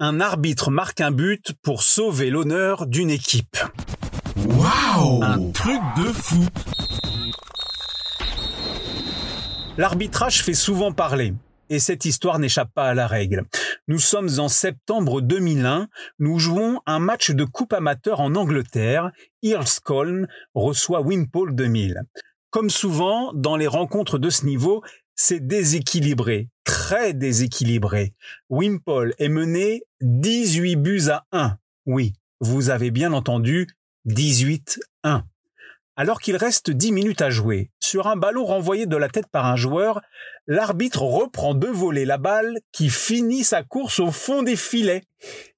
un arbitre marque un but pour sauver l'honneur d'une équipe. Waouh Un truc de fou L'arbitrage fait souvent parler. Et cette histoire n'échappe pas à la règle. Nous sommes en septembre 2001. Nous jouons un match de coupe amateur en Angleterre. Earl's reçoit Wimpole 2000. Comme souvent, dans les rencontres de ce niveau, c'est déséquilibré, très déséquilibré. Wimpole est mené 18 buts à 1. Oui, vous avez bien entendu, 18-1. Alors qu'il reste 10 minutes à jouer, sur un ballon renvoyé de la tête par un joueur, l'arbitre reprend de voler la balle qui finit sa course au fond des filets.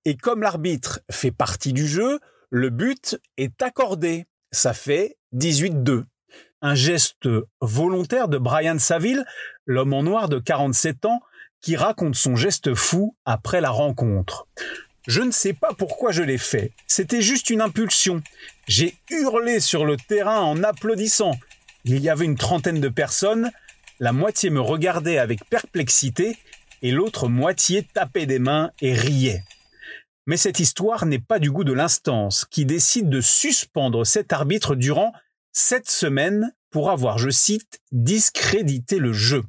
Et comme l'arbitre fait partie du jeu, le but est accordé. Ça fait 18-2 un geste volontaire de Brian Saville, l'homme en noir de 47 ans, qui raconte son geste fou après la rencontre. Je ne sais pas pourquoi je l'ai fait. C'était juste une impulsion. J'ai hurlé sur le terrain en applaudissant. Il y avait une trentaine de personnes. La moitié me regardait avec perplexité et l'autre moitié tapait des mains et riait. Mais cette histoire n'est pas du goût de l'instance qui décide de suspendre cet arbitre durant cette semaine pour avoir, je cite, discrédité le jeu.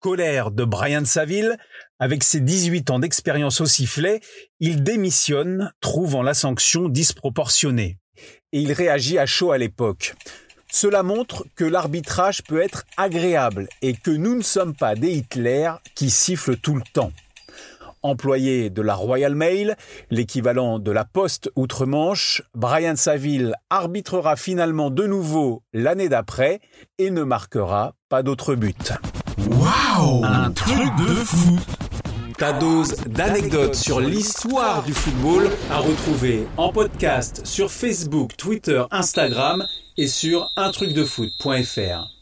Colère de Brian Saville, avec ses 18 ans d'expérience au sifflet, il démissionne, trouvant la sanction disproportionnée. Et il réagit à chaud à l'époque. Cela montre que l'arbitrage peut être agréable et que nous ne sommes pas des Hitler qui sifflent tout le temps. Employé de la Royal Mail, l'équivalent de la Poste outre-Manche, Brian Saville arbitrera finalement de nouveau l'année d'après et ne marquera pas d'autres buts. Waouh Un truc de fou Ta dose d'anecdotes sur l'histoire du football à retrouver en podcast sur Facebook, Twitter, Instagram et sur untrucdefoot.fr.